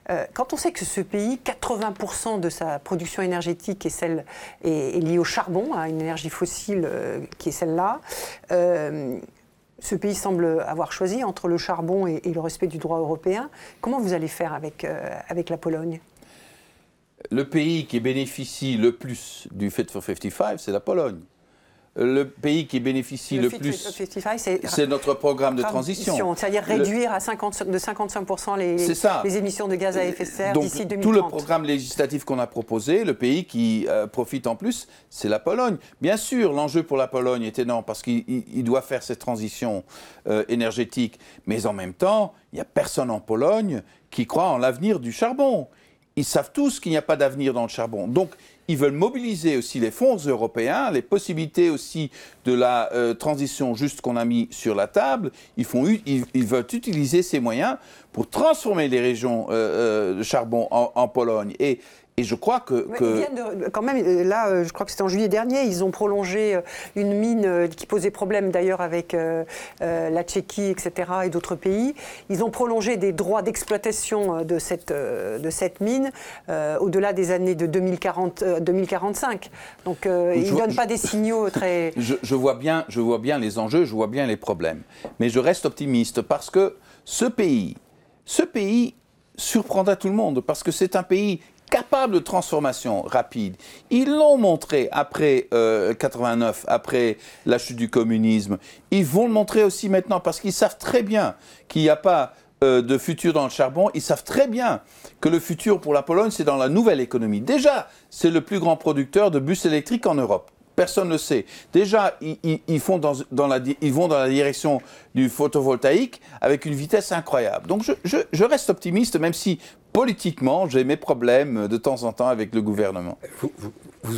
Euh, quand on sait que ce pays, 80% de sa production énergétique est, liée au charbon, à une énergie fossile euh, qui est celle-là, euh, ce pays semble avoir choisi entre le charbon et, le respect du droit européen. Comment vous allez faire avec, avec la Pologne? Le pays qui bénéficie le plus du Fit for 55, c'est la Pologne le pays qui bénéficie le, plus, c'est notre programme de transition. C'est-à-dire réduire à 50, de 55% les, les, émissions de gaz à effet de serre d'ici 2030. Tout le programme législatif qu'on a proposé, le pays qui euh, profite en plus, c'est la Pologne. Bien sûr, l'enjeu pour la Pologne est énorme parce qu'il doit faire cette transition euh, énergétique, mais en même temps, il n'y a personne en Pologne qui croit en l'avenir du charbon. Ils savent tous qu'il n'y a pas d'avenir dans le charbon. Donc, ils veulent mobiliser aussi les fonds européens, les possibilités aussi de la euh, transition juste qu'on a mis sur la table. Ils, font, ils, veulent utiliser ces moyens pour transformer les régions euh, euh, de charbon en, Pologne. Et, Et je crois que. quand même, là, je crois que c'était en juillet dernier, ils ont prolongé une mine qui posait problème d'ailleurs avec la Tchéquie, etc., et d'autres pays. Ils ont prolongé des droits d'exploitation de cette, de cette mine au-delà des années de 2040, 2045. Donc, ils ne donnent pas des signaux *laughs* très. Je, je, vois bien, je vois bien les enjeux, je vois bien les problèmes. Mais je reste optimiste parce que ce pays, ce pays surprendra tout le monde parce que c'est un pays capable de transformation rapide. Ils l'ont montré après 89, euh, après la chute du communisme. Ils vont le montrer aussi maintenant parce qu'ils savent très bien qu'il n'y a pas euh, de futur dans le charbon. Ils savent très bien que le futur pour la Pologne, c'est dans la nouvelle économie. Déjà, c'est le plus grand producteur de bus électriques en Europe. Personne ne le sait. Déjà, ils, font dans, la, ils, vont dans la direction du photovoltaïque avec une vitesse incroyable. Donc je reste optimiste, même si politiquement, j'ai mes problèmes de temps en temps avec le gouvernement.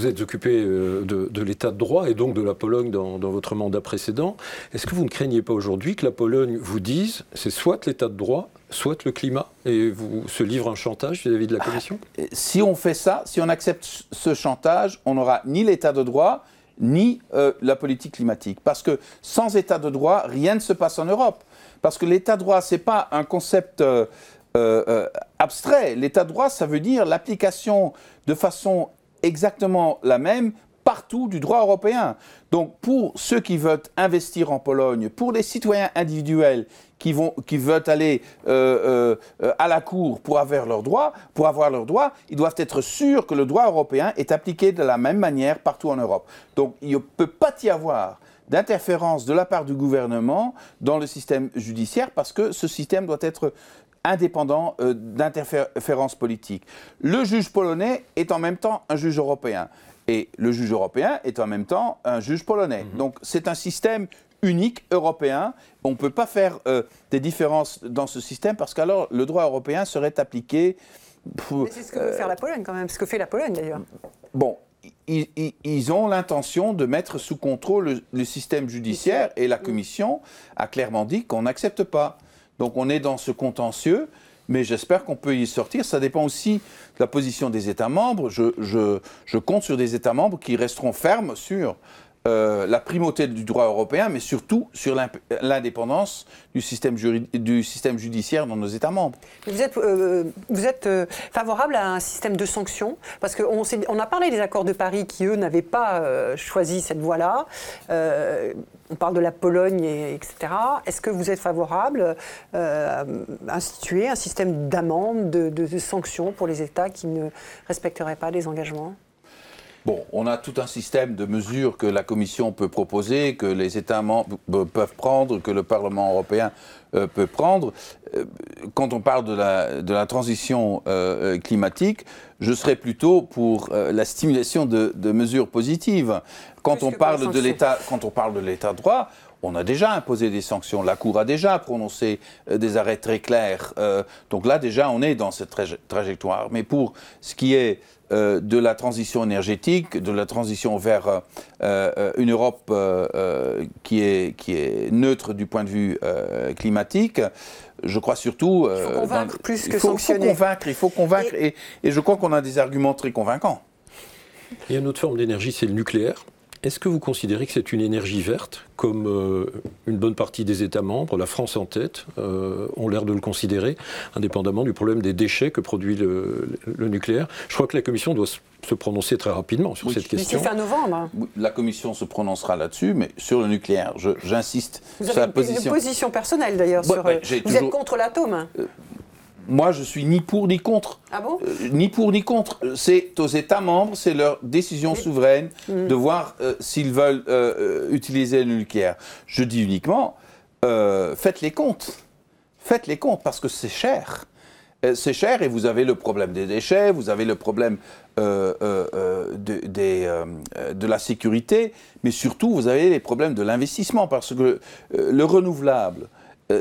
Êtes occupé euh, de, l'état de droit et donc de la Pologne dans, votre mandat précédent. Est-ce que vous ne craignez pas aujourd'hui que la Pologne vous dise c'est soit l'état de droit, soit le climat et vous se livre un chantage vis-à-vis de la Commission? Ah, Si on fait ça, si on accepte ce chantage, on n'aura ni l'état de droit, ni euh, la politique climatique. Parce que sans état de droit, rien ne se passe en Europe. Parce que l'état de droit, ce n'est pas un concept euh, abstrait. L'état de droit, ça veut dire l'application de façon exactement la même partout du droit européen. Donc pour ceux qui veulent investir en Pologne, pour les citoyens individuels qui, vont, qui veulent aller euh, à la cour pour avoir leurs droits, pour avoir leurs droits, ils doivent être sûrs que le droit européen est appliqué de la même manière partout en Europe. Donc il ne peut pas y avoir d'interférence de la part du gouvernement dans le système judiciaire parce que ce système doit être indépendant euh, d'interférences politiques. Le juge polonais est en même temps un juge européen. Et le juge européen est en même temps un juge polonais. Mhm. Donc c'est un système unique européen. On ne peut pas faire euh, des différences dans ce système parce qu'alors le droit européen serait appliqué. c'est ce que veut faire la Pologne quand même, ce que fait la Pologne d'ailleurs. Bon, ils, ont l'intention de mettre sous contrôle le, le système judiciaire et la Commission a clairement dit qu'on n'accepte pas. Donc on est dans ce contentieux, mais j'espère qu'on peut y sortir. Ça dépend aussi de la position des États membres. Je, compte sur des États membres qui resteront fermes sur euh, la primauté du droit européen, mais surtout sur l'indépendance du système, judiciaire dans nos États membres. Vous êtes, euh, euh, favorable à un système de sanctions? Parce qu'on on a parlé des accords de Paris qui, eux, n'avaient pas choisi cette voie-là on parle de la Pologne, etc. Est-ce que vous êtes favorable à instituer un système d'amende, de, sanctions pour les États qui ne respecteraient pas les engagements? Bon, on a tout un système de mesures que la Commission peut proposer, que les États membres peuvent prendre, que le Parlement européen euh, peut prendre. Euh, quand on parle de la, de la transition euh, climatique, je serais plutôt pour la stimulation de, de, mesures positives. Quand on, parle de l'état, quand on parle de l'état de droit, on a déjà imposé des sanctions. La Cour a déjà prononcé des arrêts très clairs. donc là, déjà, on est dans cette trajectoire. Mais pour ce qui est euh, de la transition énergétique, de la transition vers euh, euh, une Europe qui, est, qui est neutre du point de vue climatique. Je crois surtout. il faut convaincre plus que il faut, sanctionner. convaincre, il faut convaincre, et, et je crois qu'on a des arguments très convaincants. Il y a une autre forme d'énergie, c'est le nucléaire. Est-ce que vous considérez que c'est une énergie verte, comme euh, une bonne partie des États membres, la France en tête, euh, ont l'air de le considérer, indépendamment du problème des déchets que produit le, nucléaire? Je crois que la Commission doit se prononcer très rapidement sur cette question. D'ici fin novembre. La Commission se prononcera là-dessus, mais sur le nucléaire, j'insiste sur la position. Une position personnelle d'ailleurs. Euh, vous êtes contre l'atome moi, je suis ni pour ni contre. Ah bon? Euh, Ni pour ni contre. C'est aux États membres, c'est leur décision souveraine mm. de voir euh, s'ils veulent euh, utiliser le nucléaire. Je dis uniquement, faites les comptes. Faites les comptes parce que c'est cher. C'est cher et vous avez le problème des déchets, vous avez le problème de, de, la sécurité, mais surtout vous avez les problèmes de l'investissement parce que le renouvelable,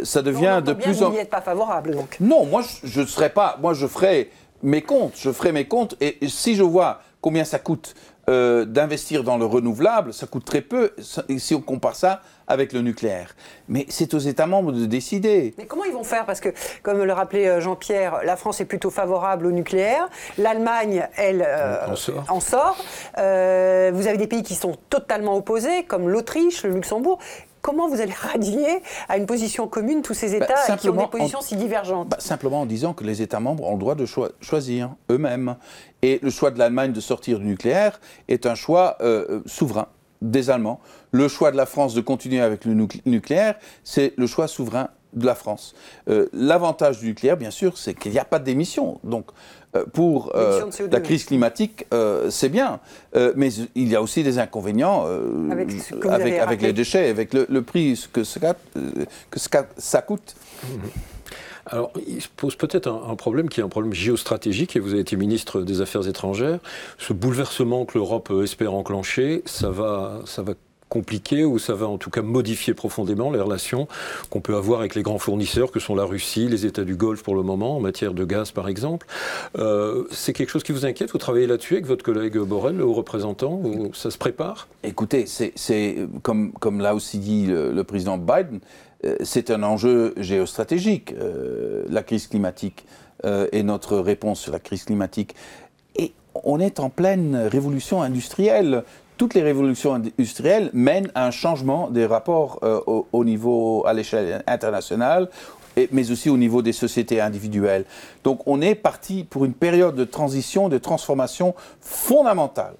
ça devient de plus en... Vous n'y êtes pas favorable, donc Non, moi, je ne serais pas... Moi, je ferais mes comptes, je ferai mes comptes, et si je vois combien ça coûte euh, d'investir dans le renouvelable, ça coûte très peu si on compare ça avec le nucléaire. Mais c'est aux États membres de décider. Mais comment ils vont faire? Parce que, comme le rappelait euh, Jean-Pierre, la France est plutôt favorable au nucléaire. L'Allemagne, elle, euh, en sort. vous avez des pays qui sont totalement opposés, comme l'Autriche, le Luxembourg. Comment vous allez *laughs* radier à une position commune tous ces bah, États qui ont des positions si divergentes bah, Simplement en disant que les États membres ont le droit de choisir eux-mêmes. Et le choix de l'Allemagne de sortir du nucléaire est un choix euh, euh, souverain des Allemands. Le choix de la France de continuer avec le nucléaire, c'est le choix souverain de la France. Euh, l'avantage du nucléaire, bien sûr, c'est qu'il n'y a pas d'émissions. Donc, euh, pour euh, la crise climatique, euh, c'est bien. mais il y a aussi des inconvénients avec, les déchets, avec le, prix que, ça, que ça coûte. Alors, il se pose peut-être un, problème qui est un problème géostratégique, et vous avez été ministre des Affaires étrangères. Ce bouleversement que l'Europe espère enclencher, ça va, ça va compliqué ou ça va en tout cas modifier profondément les relations qu'on peut avoir avec les grands fournisseurs que sont la Russie, les États du Golfe pour le moment, en matière de gaz par exemple. Euh, c'est quelque chose qui vous inquiète? Vous travaillez là-dessus avec votre collègue Borrell, le haut représentant? Ça se prépare? Écoutez, c'est comme, comme l'a aussi dit le, président Biden, euh, c'est un enjeu géostratégique, euh, la crise climatique et notre réponse sur la crise climatique. Et on est en pleine révolution industrielle toutes les révolutions industrielles mènent à un changement des rapports euh, au, niveau, à l'échelle internationale, mais aussi au niveau des sociétés individuelles. Donc on est parti pour une période de transition, de transformation fondamentale.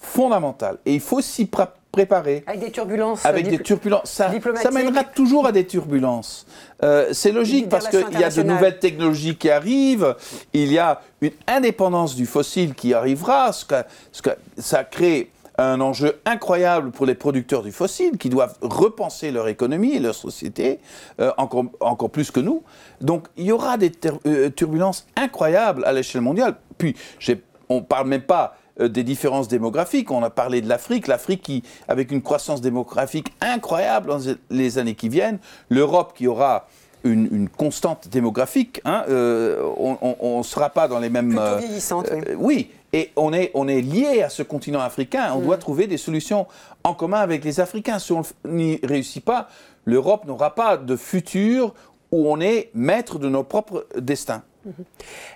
Fondamentale. Et il faut s'y préparer. Avec des turbulences. Avec des turbulences. Ça, ça, mènera toujours à des turbulences. Euh, c'est logique parce qu'il y a de nouvelles technologies qui arrivent, il y a une indépendance du fossile qui arrivera, ce que, ce que ça crée un enjeu incroyable pour les producteurs du fossile qui doivent repenser leur économie et leur société euh, encore, encore plus que nous. Donc il y aura des euh, turbulences incroyables à l'échelle mondiale. Puis on ne parle même pas euh, des différences démographiques. On a parlé de l'Afrique, l'Afrique qui, avec une croissance démographique incroyable dans les années qui viennent, l'Europe qui aura une, constante démographique. Hein, on ne sera pas dans les mêmes. Plutôt vieillissante, oui. oui. Et on est, on est lié à ce continent africain. On doit mm. trouver des solutions en commun avec les Africains. Si on n'y réussit pas, l'Europe n'aura pas de futur où on est maître de nos propres destins. Mm-hmm.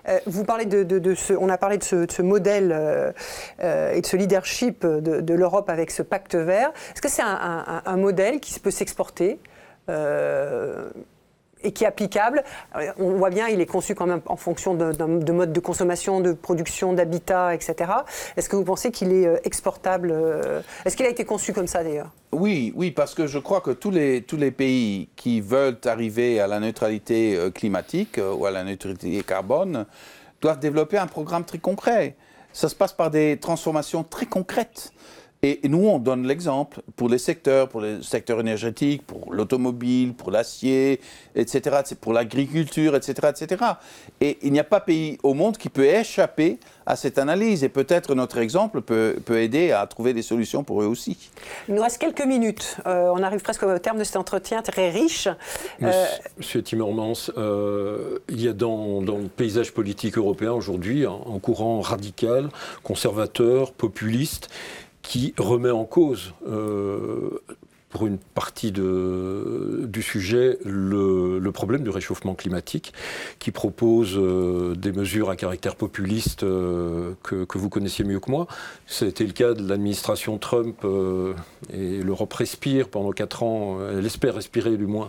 Euh, vous parlez de, ce, on a parlé de ce, modèle euh, euh, et de ce leadership de, l'Europe avec ce pacte vert. Est-ce que c'est un, un, modèle qui peut s'exporter et qui est applicable. On voit bien, il est conçu quand même en fonction de, de mode de consommation, de production, d'habitat, etc. Est-ce que vous pensez qu'il est euh, exportable euh, Est-ce qu'il a été conçu comme ça d'ailleurs? Oui, oui, parce que je crois que tous les, tous les pays qui veulent arriver à la neutralité euh, climatique ou à la neutralité carbone doivent développer un programme très concret. Ça se passe par des transformations très concrètes. Et nous, on donne l'exemple pour les secteurs, pour le secteur énergétique, pour l'automobile, pour l'acier, etc., pour l'agriculture, etc., etc. Et il n'y a pas pays au monde qui peut échapper à cette analyse. Et peut-être notre exemple peut, peut, aider à trouver des solutions pour eux aussi. Il nous reste quelques minutes. Euh, on arrive presque au terme de cet entretien très riche. Euh, Monsieur Timmermans, euh, il y a dans, dans, le paysage politique européen aujourd'hui un, un courant radical, conservateur, populiste qui remet en cause euh, pour une partie de, du sujet le, problème du réchauffement climatique, qui propose euh, des mesures à caractère populiste euh, que, que, vous connaissiez mieux que moi. Été le cas de l'administration Trump et l'Europe respire pendant quatre ans, elle espère respirer du moins,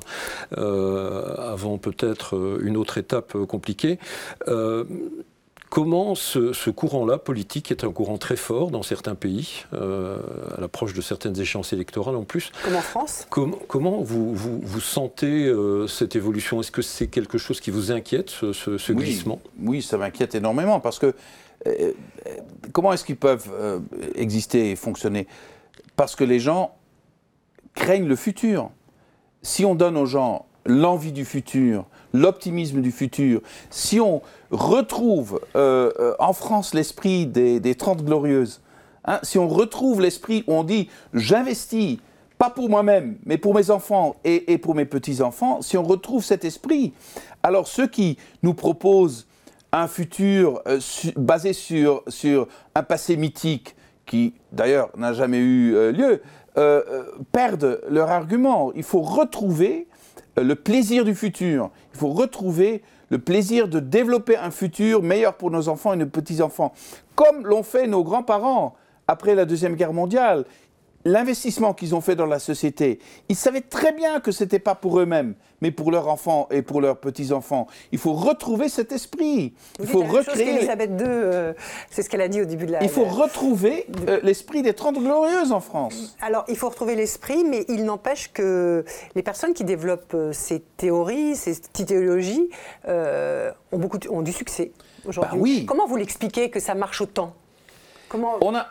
avant peut-être une autre étape compliquée. Comment ce, courant-là, politique, est un courant très fort dans certains pays, euh, à l'approche de certaines échéances électorales en plus Comme en France Comment vous, vous, sentez euh, cette évolution? Est-ce que c'est quelque chose qui vous inquiète, ce, glissement? Oui, ça m'inquiète énormément, parce que euh, comment est-ce qu'ils peuvent exister et fonctionner? Parce que les gens craignent le futur. Si on donne aux gens l'envie du futur, l'optimisme du futur, si on retrouve euh, euh, en France l'esprit des, des 30 glorieuses, hein, si on retrouve l'esprit où on dit j'investis, pas pour moi-même, mais pour mes enfants et, pour mes petits-enfants, si on retrouve cet esprit, alors ceux qui nous proposent un futur basé sur, sur un passé mythique qui d'ailleurs n'a jamais eu lieu, perdent leur argument. Il faut retrouver le plaisir du futur. Il faut retrouver le plaisir de développer un futur meilleur pour nos enfants et nos petits-enfants, comme l'ont fait nos grands-parents après la Deuxième Guerre mondiale l'investissement qu'ils ont fait dans la société, ils savaient très bien que ce n'était pas pour eux-mêmes, mais pour leurs enfants et pour leurs petits-enfants. Il faut retrouver cet esprit. il faut recréer. II, euh, c'est ce qu'elle a dit au début de la. Il faut retrouver euh, l'esprit des Trente Glorieuses en France. Alors, il faut retrouver l'esprit, mais il n'empêche que les personnes qui développent euh, ces théories, ces idéologies, ont, beaucoup, ont du succès aujourd'hui. Bah oui. Comment vous l'expliquez que ça marche autant?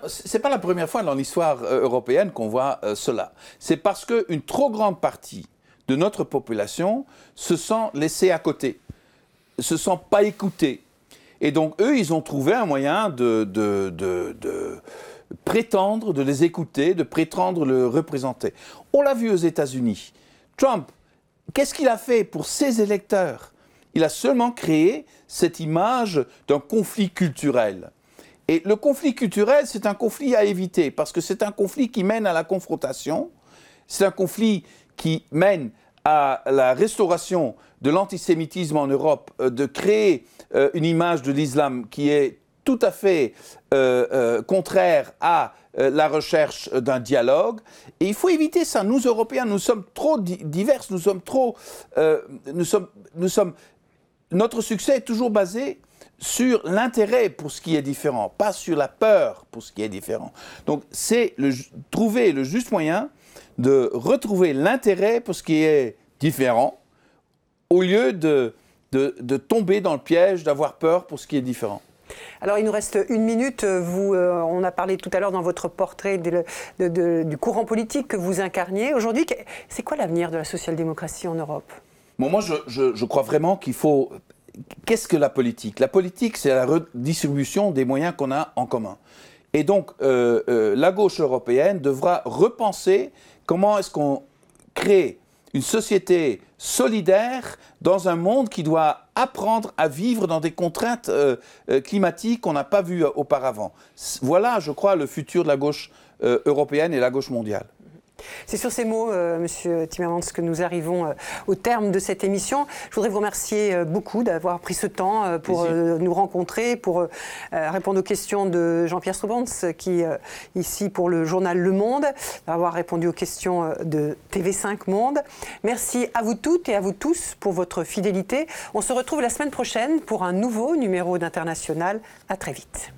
C'est pas la première fois dans l'histoire euh, européenne qu'on voit euh, cela. C'est parce qu'une trop grande partie de notre population se sent laissée à côté, se sent pas écoutée. Et donc eux, ils ont trouvé un moyen de, de, de prétendre de les écouter, de prétendre le représenter. On l'a vu aux États-Unis. Trump, qu'est-ce qu'il a fait pour ses électeurs? Il a seulement créé cette image d'un conflit culturel. Et le conflit culturel, c'est un conflit à éviter, parce que c'est un conflit qui mène à la confrontation, c'est un conflit qui mène à la restauration de l'antisémitisme en Europe, euh, de créer euh, une image de l'islam qui est tout à fait euh, contraire à la recherche d'un dialogue. Et il faut éviter ça. Nous, Européens, nous sommes trop divers, nous sommes trop... nous sommes, notre succès est toujours basé sur l'intérêt pour ce qui est différent, pas sur la peur pour ce qui est différent. Donc c'est trouver le juste moyen de retrouver l'intérêt pour ce qui est différent, au lieu de, de, tomber dans le piège d'avoir peur pour ce qui est différent. Alors, il nous reste une minute. Vous, euh, on a parlé tout à l'heure dans votre portrait du courant politique que vous incarniez. Aujourd'hui, c'est quoi l'avenir de la social-démocratie en Europe? Bon, Moi, je, je crois vraiment qu'il faut qu'est-ce que la politique? La politique, c'est la redistribution des moyens qu'on a en commun. Et donc, euh, euh, la gauche européenne devra repenser comment est-ce qu'on crée une société solidaire dans un monde qui doit apprendre à vivre dans des contraintes euh, climatiques qu'on n'a pas vues auparavant. Voilà, je crois, le futur de la gauche européenne et la gauche mondiale. C'est sur ces mots, euh, Monsieur Timmermans, que nous arrivons euh, au terme de cette émission. Je voudrais vous remercier euh, beaucoup d'avoir pris ce temps pour nous rencontrer, pour répondre aux questions de Jean-Pierre Strobans, qui ici pour le journal Le Monde, d'avoir répondu aux questions de TV5 Monde. Merci à vous toutes et à vous tous pour votre fidélité. On se retrouve la semaine prochaine pour un nouveau numéro d'International. À très vite.